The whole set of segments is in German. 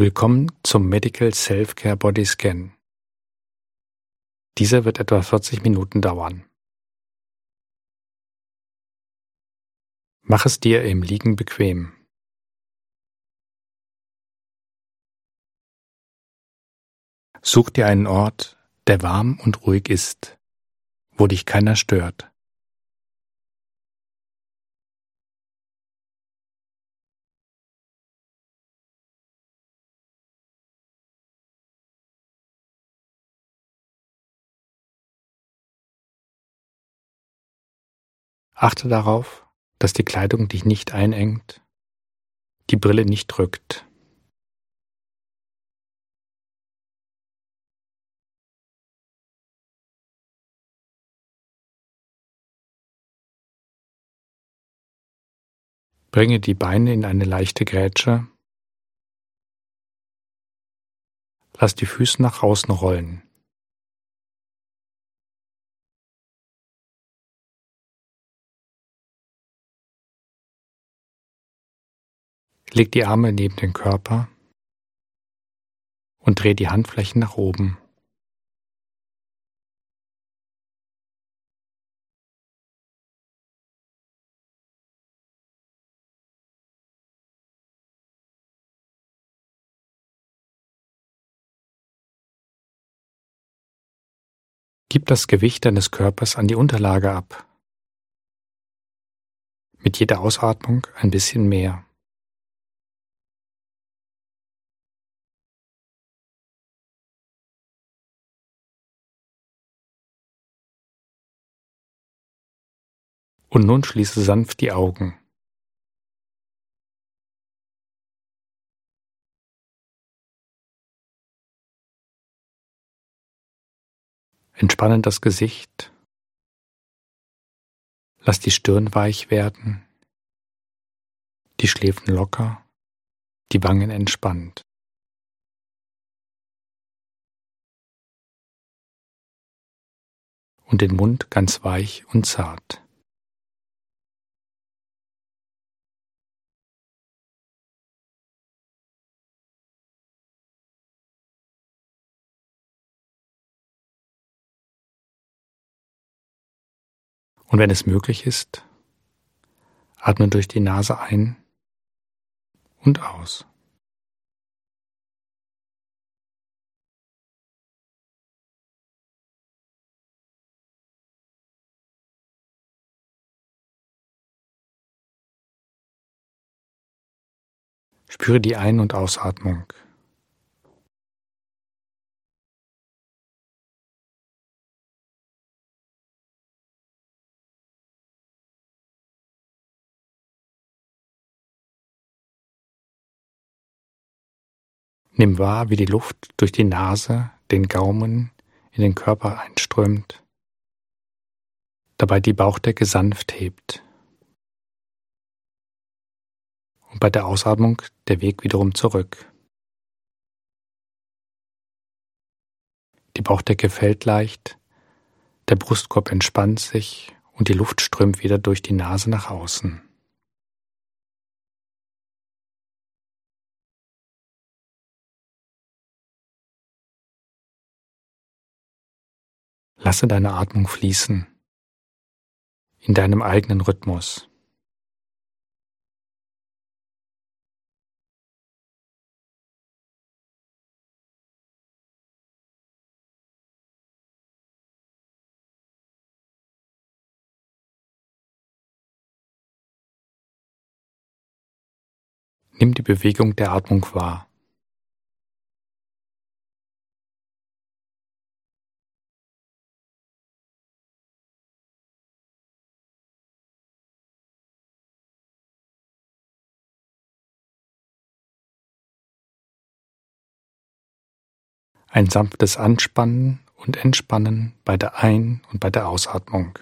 Willkommen zum Medical Self-Care Body Scan. Dieser wird etwa 40 Minuten dauern. Mach es dir im Liegen bequem. Such dir einen Ort, der warm und ruhig ist, wo dich keiner stört. Achte darauf, dass die Kleidung dich nicht einengt, die Brille nicht drückt. Bringe die Beine in eine leichte Grätsche. Lass die Füße nach außen rollen. Leg die Arme neben den Körper und dreh die Handflächen nach oben. Gib das Gewicht deines Körpers an die Unterlage ab. Mit jeder Ausatmung ein bisschen mehr. Und nun schließe sanft die Augen. Entspanne das Gesicht. Lass die Stirn weich werden, die Schläfen locker, die Wangen entspannt. Und den Mund ganz weich und zart. Und wenn es möglich ist, atme durch die Nase ein und aus. Spüre die Ein- und Ausatmung. Nimm wahr, wie die Luft durch die Nase, den Gaumen in den Körper einströmt, dabei die Bauchdecke sanft hebt. Und bei der Ausatmung der Weg wiederum zurück. Die Bauchdecke fällt leicht, der Brustkorb entspannt sich und die Luft strömt wieder durch die Nase nach außen. Lasse deine Atmung fließen in deinem eigenen Rhythmus. Nimm die Bewegung der Atmung wahr. Ein sanftes Anspannen und Entspannen bei der Ein- und bei der Ausatmung.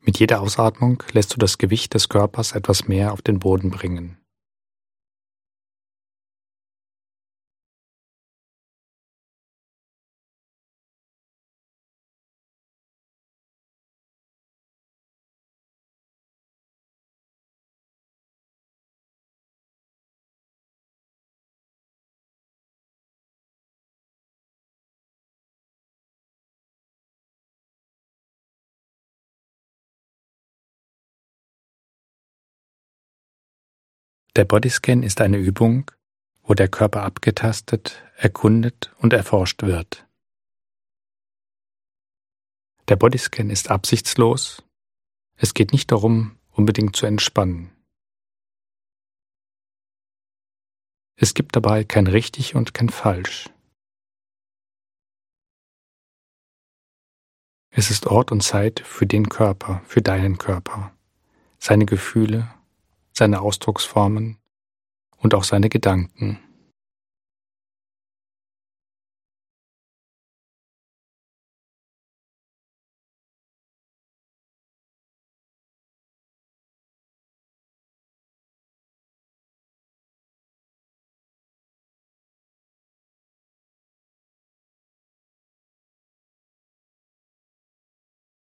Mit jeder Ausatmung lässt du das Gewicht des Körpers etwas mehr auf den Boden bringen. Der Bodyscan ist eine Übung, wo der Körper abgetastet, erkundet und erforscht wird. Der Bodyscan ist absichtslos. Es geht nicht darum, unbedingt zu entspannen. Es gibt dabei kein richtig und kein falsch. Es ist Ort und Zeit für den Körper, für deinen Körper, seine Gefühle, seine Ausdrucksformen und auch seine Gedanken.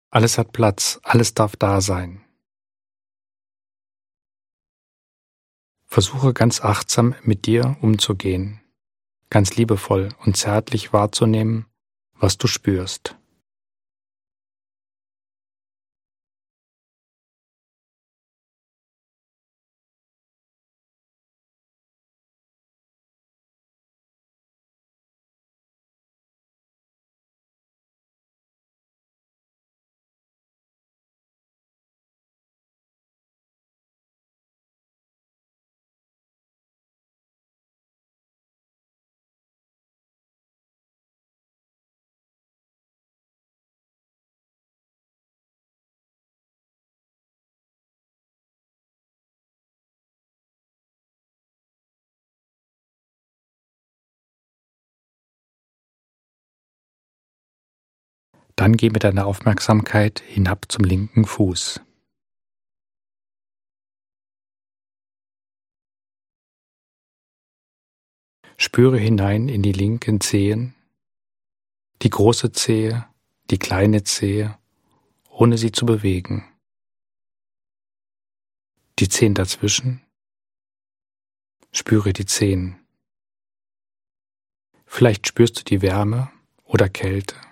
Alles hat Platz, alles darf da sein. Versuche ganz achtsam mit dir umzugehen, ganz liebevoll und zärtlich wahrzunehmen, was du spürst. Dann geh mit deiner Aufmerksamkeit hinab zum linken Fuß. Spüre hinein in die linken Zehen, die große Zehe, die kleine Zehe, ohne sie zu bewegen. Die Zehen dazwischen. Spüre die Zehen. Vielleicht spürst du die Wärme oder Kälte.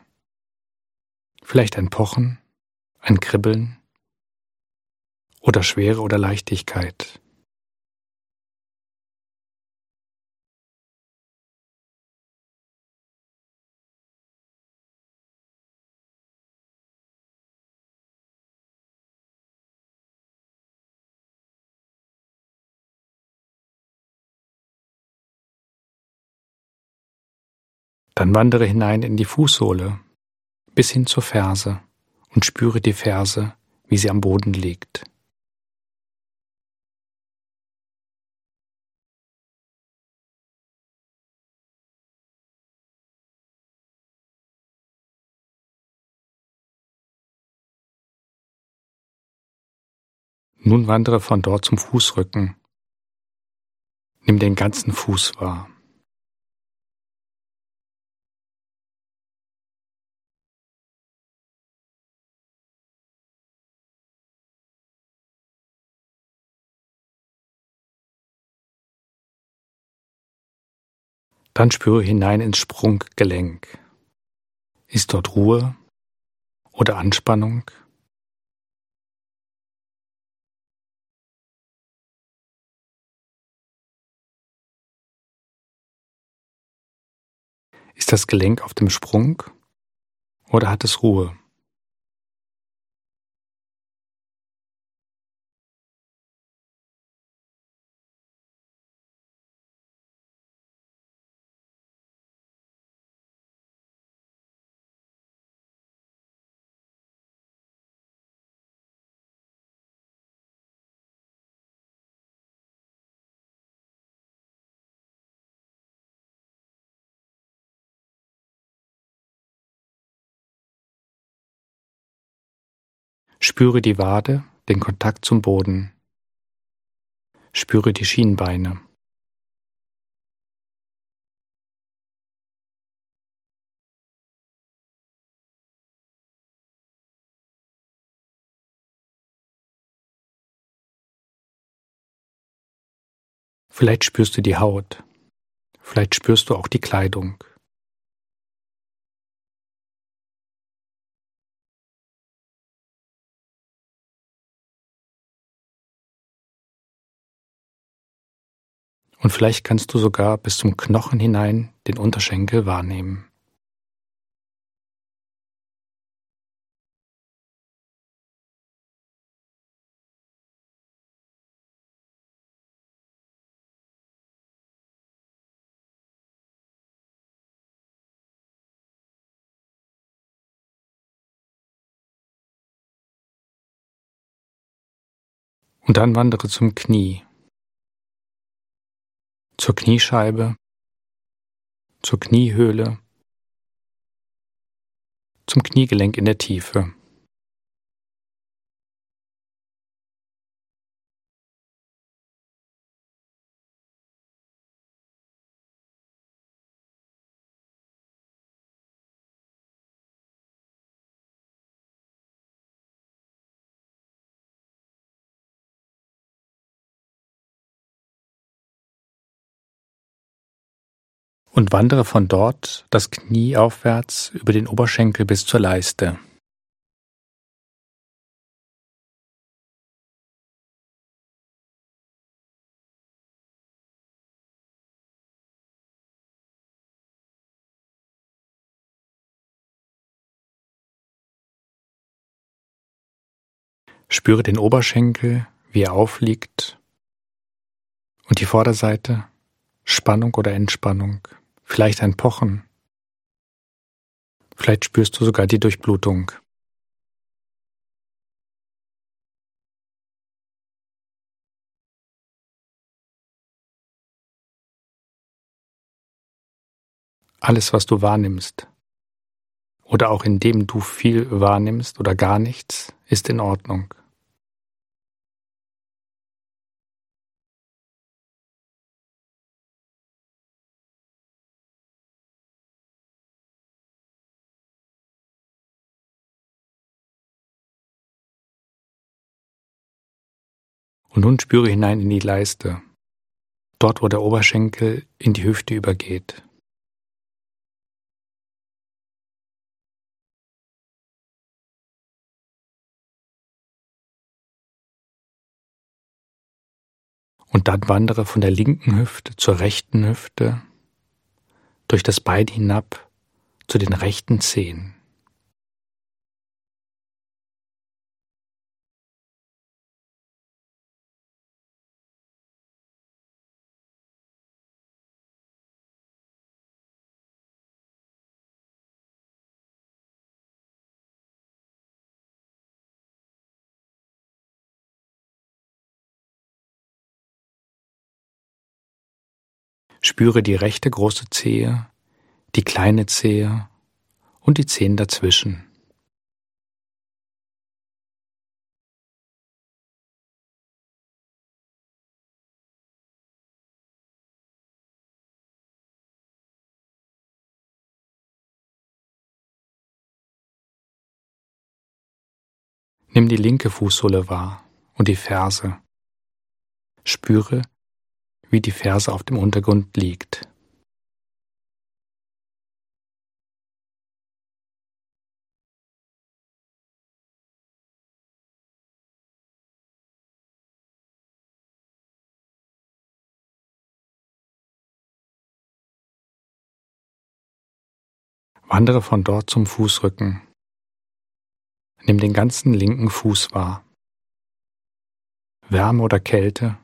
Vielleicht ein Pochen, ein Kribbeln oder Schwere oder Leichtigkeit. Dann wandere hinein in die Fußsohle bis hin zur Ferse und spüre die Ferse, wie sie am Boden liegt. Nun wandere von dort zum Fußrücken. Nimm den ganzen Fuß wahr. Dann spüre hinein ins Sprunggelenk. Ist dort Ruhe oder Anspannung? Ist das Gelenk auf dem Sprung oder hat es Ruhe? Spüre die Wade, den Kontakt zum Boden. Spüre die Schienbeine. Vielleicht spürst du die Haut. Vielleicht spürst du auch die Kleidung. Und vielleicht kannst du sogar bis zum Knochen hinein den Unterschenkel wahrnehmen. Und dann wandere zum Knie, zur Kniescheibe, zur Kniehöhle, zum Kniegelenk in der Tiefe. Und wandere von dort das Knie aufwärts über den Oberschenkel bis zur Leiste. Spüre den Oberschenkel, wie er aufliegt und die Vorderseite, Spannung oder Entspannung vielleicht ein Pochen. Vielleicht spürst du sogar die Durchblutung. Alles, was du wahrnimmst, oder auch indem du viel wahrnimmst oder gar nichts, ist in Ordnung. Und nun spüre hinein in die Leiste, dort wo der Oberschenkel in die Hüfte übergeht. Und dann wandere von der linken Hüfte zur rechten Hüfte, durch das Bein hinab zu den rechten Zehen. Spüre die rechte große Zehe, die kleine Zehe und die Zehen dazwischen. Nimm die linke Fußsohle wahr und die Ferse. Spüre, wie die Ferse auf dem Untergrund liegt. Wandere von dort zum Fußrücken. Nimm den ganzen linken Fuß wahr. Wärme oder Kälte,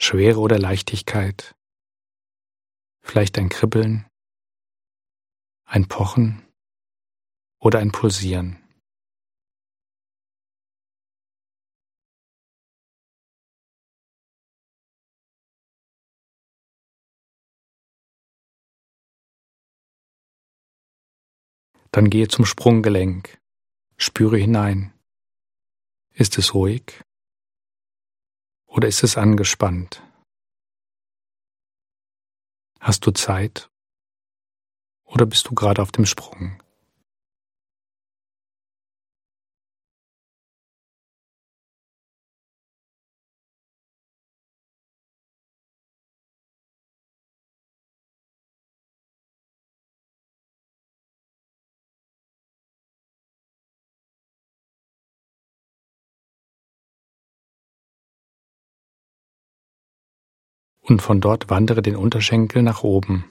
Schwere oder Leichtigkeit, vielleicht ein Kribbeln, ein Pochen oder ein Pulsieren. Dann gehe zum Sprunggelenk, spüre hinein. Ist es ruhig? Oder ist es angespannt? Hast du Zeit? Oder bist du gerade auf dem Sprung? Und von dort wandere den Unterschenkel nach oben.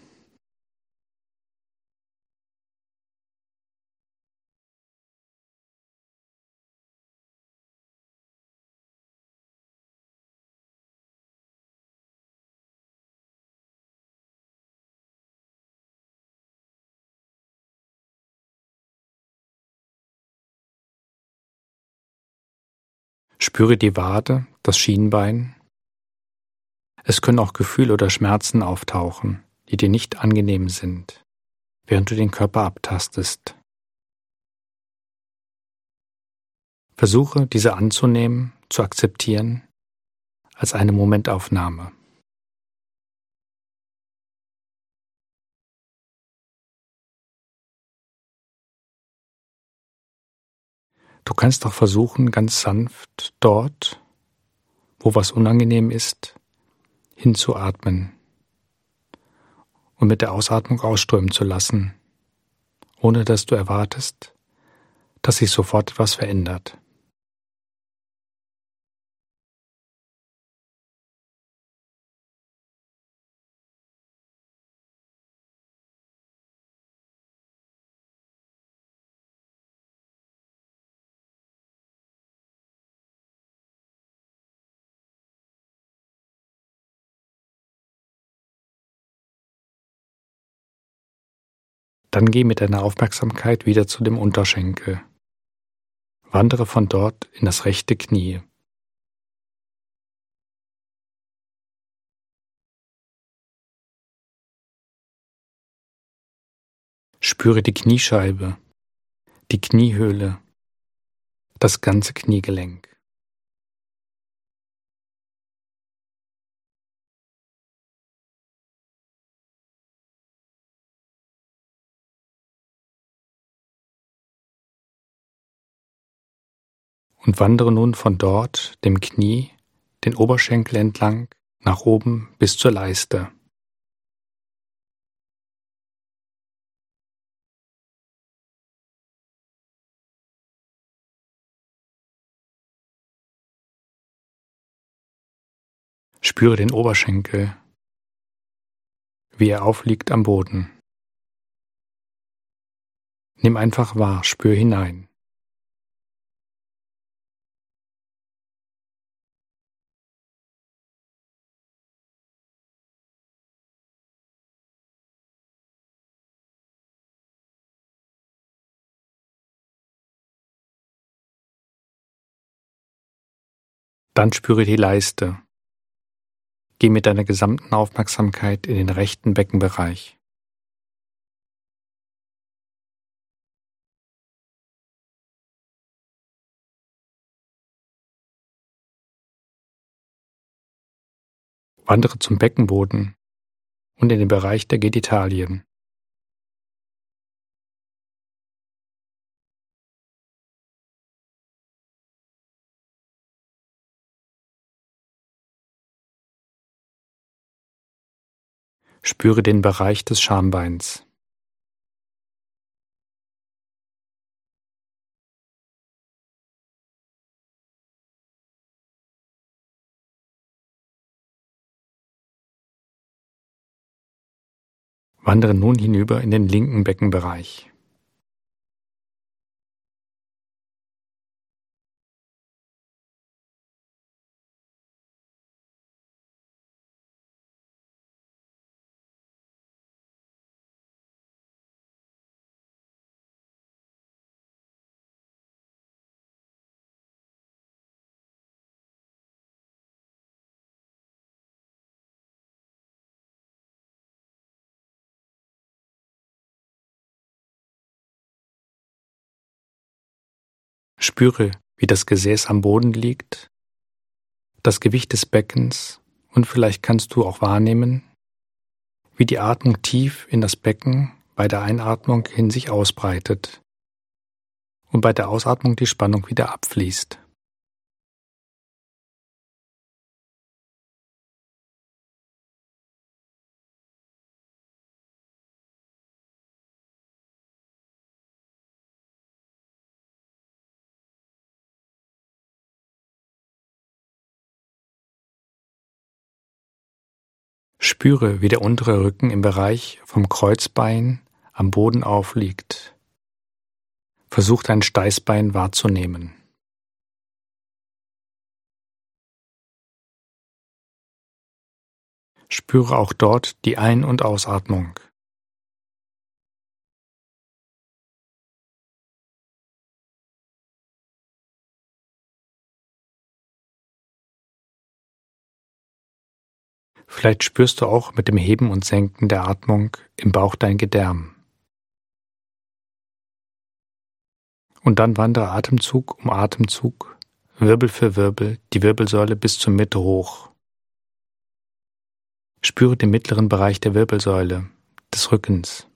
Spüre die Wade, das Schienbein. Es können auch Gefühle oder Schmerzen auftauchen, die dir nicht angenehm sind, während du den Körper abtastest. Versuche, diese anzunehmen, zu akzeptieren, als eine Momentaufnahme. Du kannst auch versuchen, ganz sanft dort, wo was unangenehm ist, hinzuatmen und mit der Ausatmung ausströmen zu lassen, ohne dass du erwartest, dass sich sofort etwas verändert. Dann geh mit deiner Aufmerksamkeit wieder zu dem Unterschenkel. Wandere von dort in das rechte Knie. Spüre die Kniescheibe, die Kniehöhle, das ganze Kniegelenk. Und wandere nun von dort, dem Knie, den Oberschenkel entlang, nach oben bis zur Leiste. Spüre den Oberschenkel, wie er aufliegt am Boden. Nimm einfach wahr, spür hinein. Dann spüre die Leiste. Geh mit deiner gesamten Aufmerksamkeit in den rechten Beckenbereich. Wandere zum Beckenboden und in den Bereich der Genitalien. Spüre den Bereich des Schambeins. Wandere nun hinüber in den linken Beckenbereich. Spüre, wie das Gesäß am Boden liegt, das Gewicht des Beckens und vielleicht kannst du auch wahrnehmen, wie die Atmung tief in das Becken bei der Einatmung hin sich ausbreitet und bei der Ausatmung die Spannung wieder abfließt. Spüre, wie der untere Rücken im Bereich vom Kreuzbein am Boden aufliegt. Versuch dein Steißbein wahrzunehmen. Spüre auch dort die Ein- und Ausatmung. Vielleicht spürst du auch mit dem Heben und Senken der Atmung im Bauch dein Gedärm. Und dann wandere Atemzug um Atemzug, Wirbel für Wirbel, die Wirbelsäule bis zur Mitte hoch. Spüre den mittleren Bereich der Wirbelsäule, des Rückens.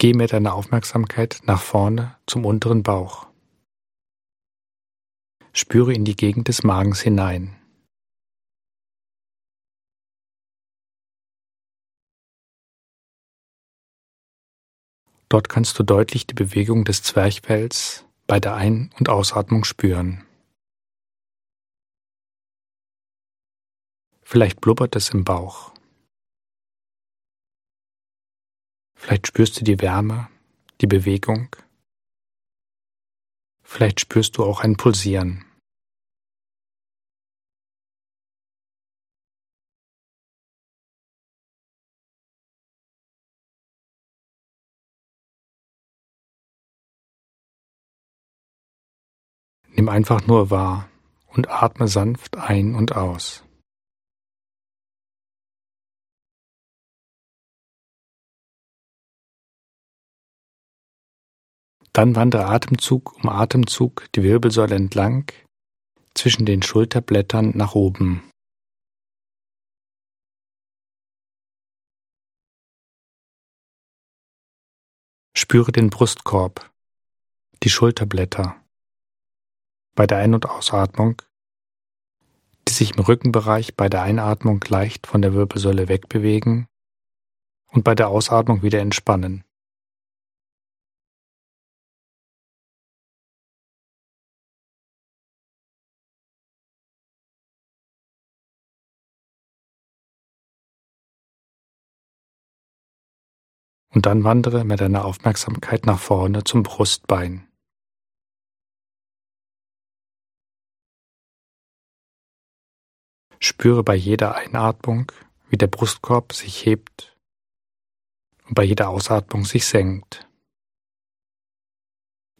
Geh mit deiner Aufmerksamkeit nach vorne zum unteren Bauch. Spüre in die Gegend des Magens hinein. Dort kannst du deutlich die Bewegung des Zwerchfells bei der Ein- und Ausatmung spüren. Vielleicht blubbert es im Bauch. Vielleicht spürst du die Wärme, die Bewegung. Vielleicht spürst du auch ein Pulsieren. Nimm einfach nur wahr und atme sanft ein und aus. Dann wandere Atemzug um Atemzug die Wirbelsäule entlang zwischen den Schulterblättern nach oben. Spüre den Brustkorb, die Schulterblätter bei der Ein- und Ausatmung, die sich im Rückenbereich bei der Einatmung leicht von der Wirbelsäule wegbewegen und bei der Ausatmung wieder entspannen. Und dann wandere mit deiner Aufmerksamkeit nach vorne zum Brustbein. Spüre bei jeder Einatmung, wie der Brustkorb sich hebt und bei jeder Ausatmung sich senkt.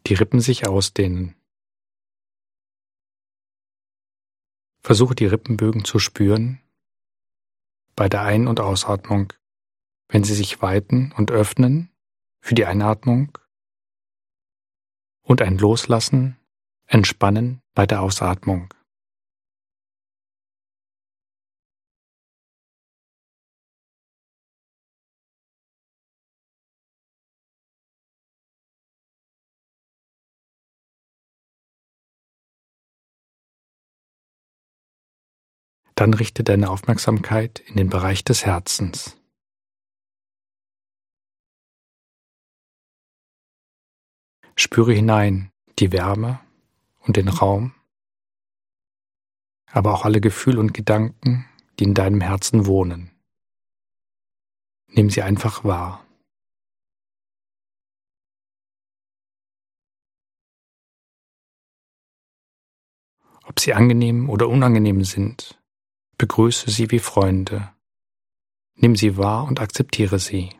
Die Rippen sich ausdehnen. Versuche die Rippenbögen zu spüren bei der Ein- und Ausatmung wenn sie sich weiten und öffnen für die Einatmung und ein Loslassen, Entspannen bei der Ausatmung. Dann richte deine Aufmerksamkeit in den Bereich des Herzens. Spüre hinein die Wärme und den Raum, aber auch alle Gefühle und Gedanken, die in deinem Herzen wohnen. Nimm sie einfach wahr. Ob sie angenehm oder unangenehm sind, begrüße sie wie Freunde. Nimm sie wahr und akzeptiere sie.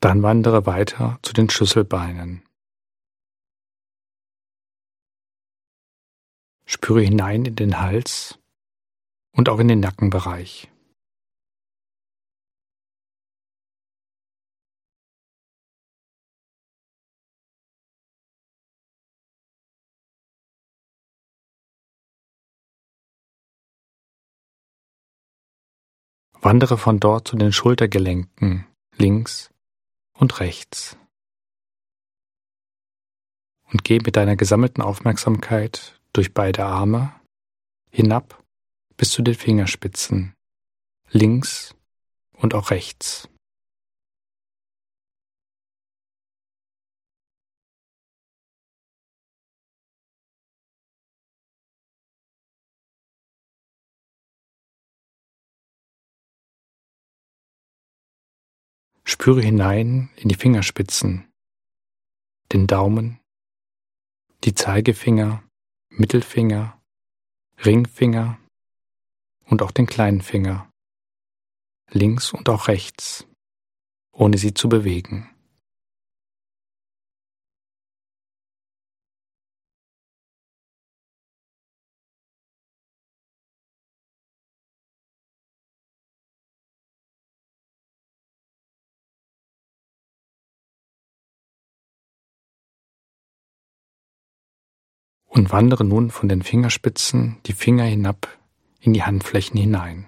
Dann wandere weiter zu den Schlüsselbeinen. Spüre hinein in den Hals und auch in den Nackenbereich. Wandere von dort zu den Schultergelenken links und rechts. Und geh mit deiner gesammelten Aufmerksamkeit durch beide Arme hinab bis zu den Fingerspitzen links und auch rechts. Spüre hinein in die Fingerspitzen, den Daumen, die Zeigefinger, Mittelfinger, Ringfinger und auch den kleinen Finger, links und auch rechts, ohne sie zu bewegen. Und wandere nun von den Fingerspitzen die Finger hinab in die Handflächen hinein.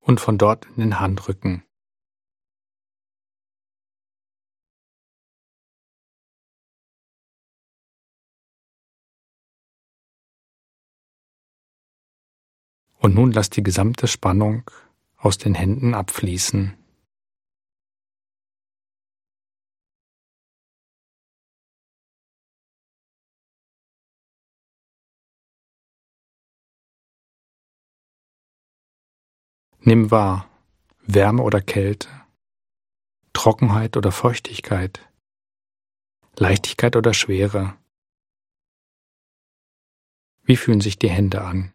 Und von dort in den Handrücken. Und nun lass die gesamte Spannung aus den Händen abfließen. Nimm wahr, Wärme oder Kälte, Trockenheit oder Feuchtigkeit, Leichtigkeit oder Schwere. Wie fühlen sich die Hände an?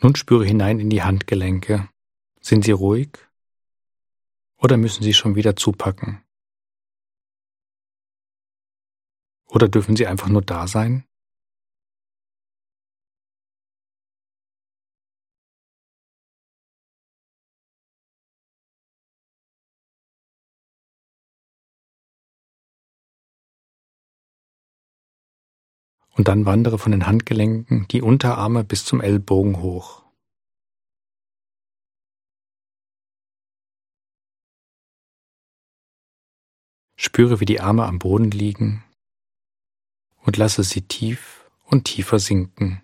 Nun spüre hinein in die Handgelenke. Sind Sie ruhig oder müssen Sie schon wieder zupacken? Oder dürfen Sie einfach nur da sein? Und dann wandere von den Handgelenken die Unterarme bis zum Ellbogen hoch. Spüre, wie die Arme am Boden liegen und lasse sie tief und tiefer sinken.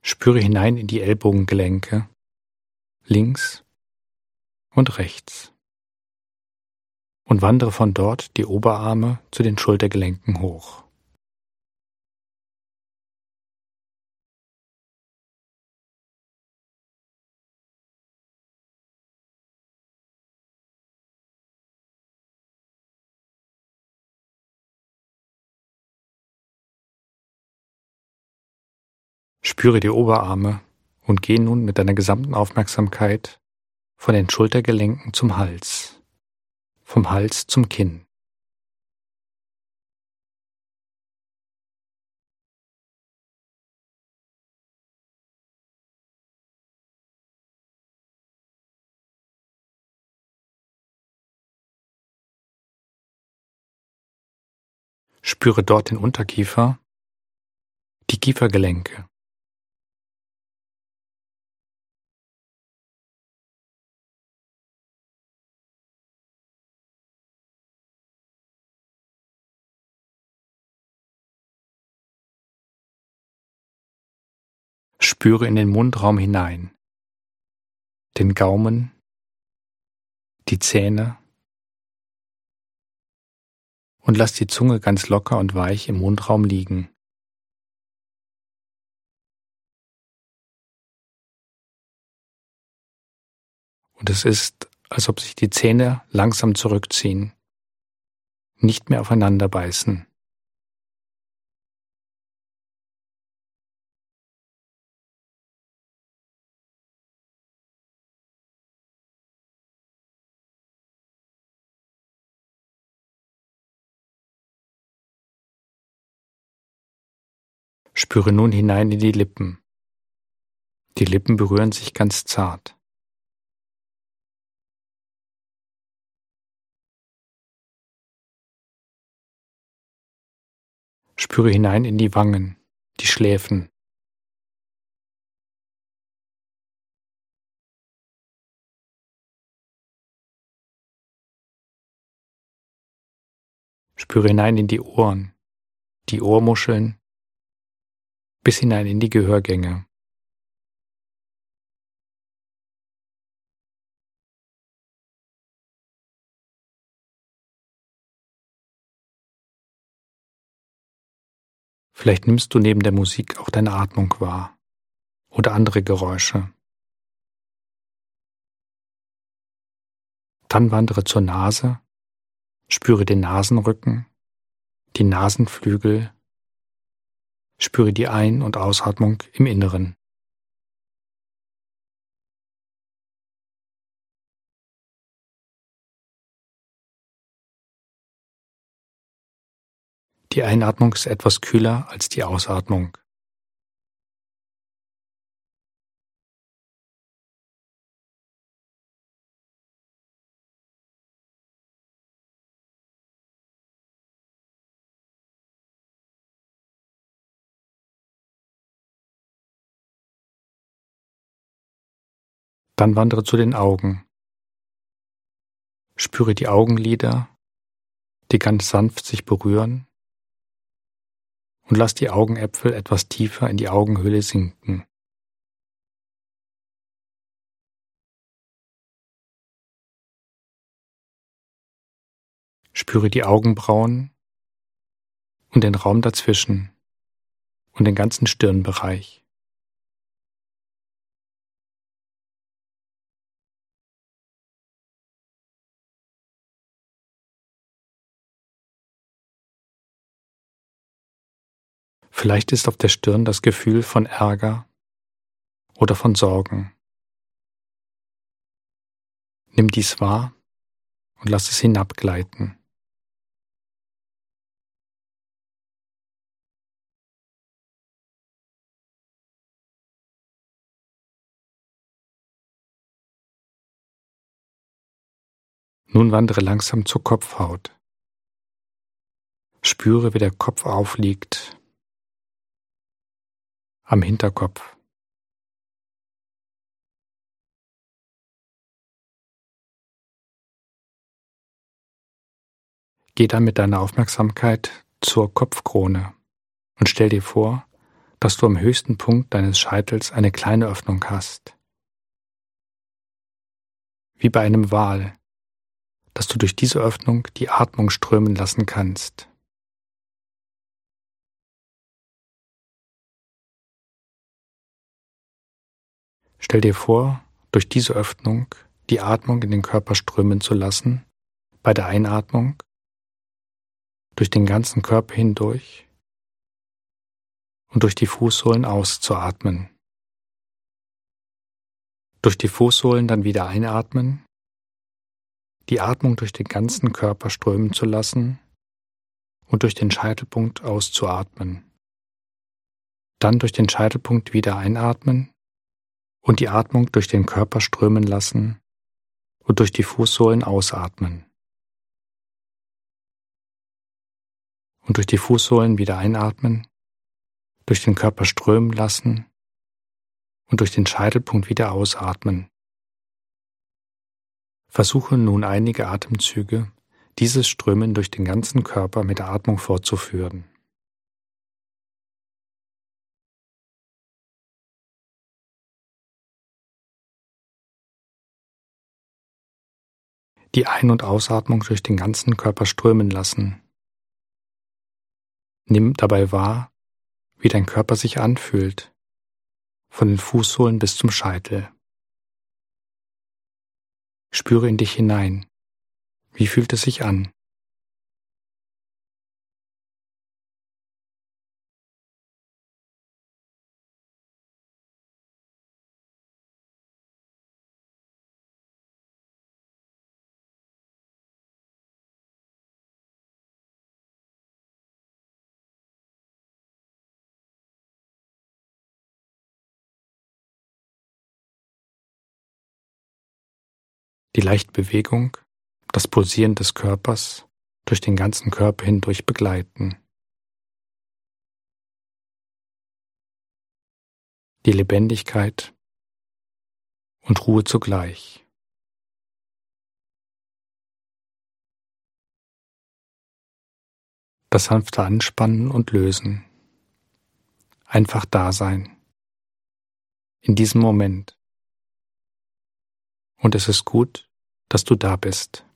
Spüre hinein in die Ellbogengelenke, links und rechts, und wandere von dort die Oberarme zu den Schultergelenken hoch. Spüre die Oberarme und geh nun mit deiner gesamten Aufmerksamkeit von den Schultergelenken zum Hals, vom Hals zum Kinn. Spüre dort den Unterkiefer, die Kiefergelenke. Spüre in den Mundraum hinein, den Gaumen, die Zähne Und lass die Zunge ganz locker und weich im Mundraum liegen. Und es ist, als ob sich die Zähne langsam zurückziehen, nicht mehr aufeinander beißen. Spüre nun hinein in die Lippen. Die Lippen berühren sich ganz zart. Spüre hinein in die Wangen, die Schläfen. Spüre hinein in die Ohren, die Ohrmuscheln, bis hinein in die Gehörgänge. Vielleicht nimmst du neben der Musik auch deine Atmung wahr oder andere Geräusche. Dann wandere zur Nase, spüre den Nasenrücken, die Nasenflügel Spüre die Ein- und Ausatmung im Inneren. Die Einatmung ist etwas kühler als die Ausatmung. Dann wandere zu den Augen. Spüre die Augenlider, die ganz sanft sich berühren und lass die Augenäpfel etwas tiefer in die Augenhöhle sinken. Spüre die Augenbrauen und den Raum dazwischen und den ganzen Stirnbereich. Vielleicht ist auf der Stirn das Gefühl von Ärger oder von Sorgen. Nimm dies wahr und lass es hinabgleiten. Nun wandere langsam zur Kopfhaut. Spüre, wie der Kopf aufliegt am Hinterkopf. Geh dann mit deiner Aufmerksamkeit zur Kopfkrone und stell dir vor, dass du am höchsten Punkt deines Scheitels eine kleine Öffnung hast. Wie bei einem Wal, dass du durch diese Öffnung die Atmung strömen lassen kannst. Stell dir vor, durch diese Öffnung die Atmung in den Körper strömen zu lassen, bei der Einatmung, durch den ganzen Körper hindurch und durch die Fußsohlen auszuatmen. Durch die Fußsohlen dann wieder einatmen, die Atmung durch den ganzen Körper strömen zu lassen und durch den Scheitelpunkt auszuatmen. Dann durch den Scheitelpunkt wieder einatmen und die Atmung durch den Körper strömen lassen und durch die Fußsohlen ausatmen. Und durch die Fußsohlen wieder einatmen, durch den Körper strömen lassen und durch den Scheitelpunkt wieder ausatmen. Versuche nun einige Atemzüge, dieses Strömen durch den ganzen Körper mit der Atmung fortzuführen. Die Ein- und Ausatmung durch den ganzen Körper strömen lassen Nimm dabei wahr, wie dein Körper sich anfühlt, von den Fußsohlen bis zum Scheitel. Spüre in dich hinein. Wie fühlt es sich an? Die leichte Bewegung, das Pulsieren des Körpers durch den ganzen Körper hindurch begleiten. Die Lebendigkeit und Ruhe zugleich. Das sanfte Anspannen und Lösen. Einfach da sein. In diesem Moment und es ist gut, dass du da bist.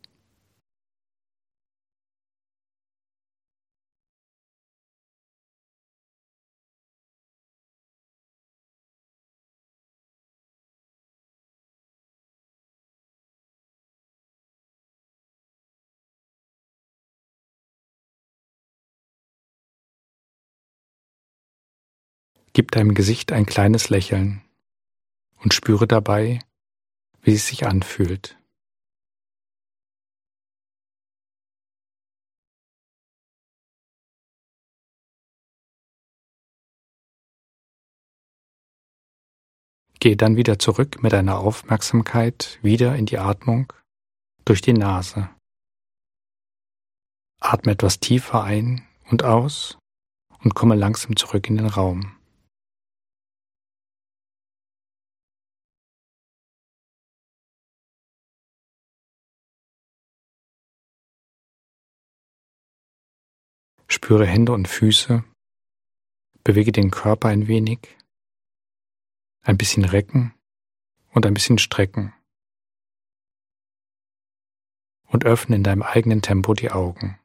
Gib deinem Gesicht ein kleines Lächeln und spüre dabei, wie es sich anfühlt. Gehe dann wieder zurück mit deiner Aufmerksamkeit wieder in die Atmung durch die Nase. Atme etwas tiefer ein und aus und komme langsam zurück in den Raum. Spüre Hände und Füße, bewege den Körper ein wenig, ein bisschen recken und ein bisschen strecken und öffne in deinem eigenen Tempo die Augen.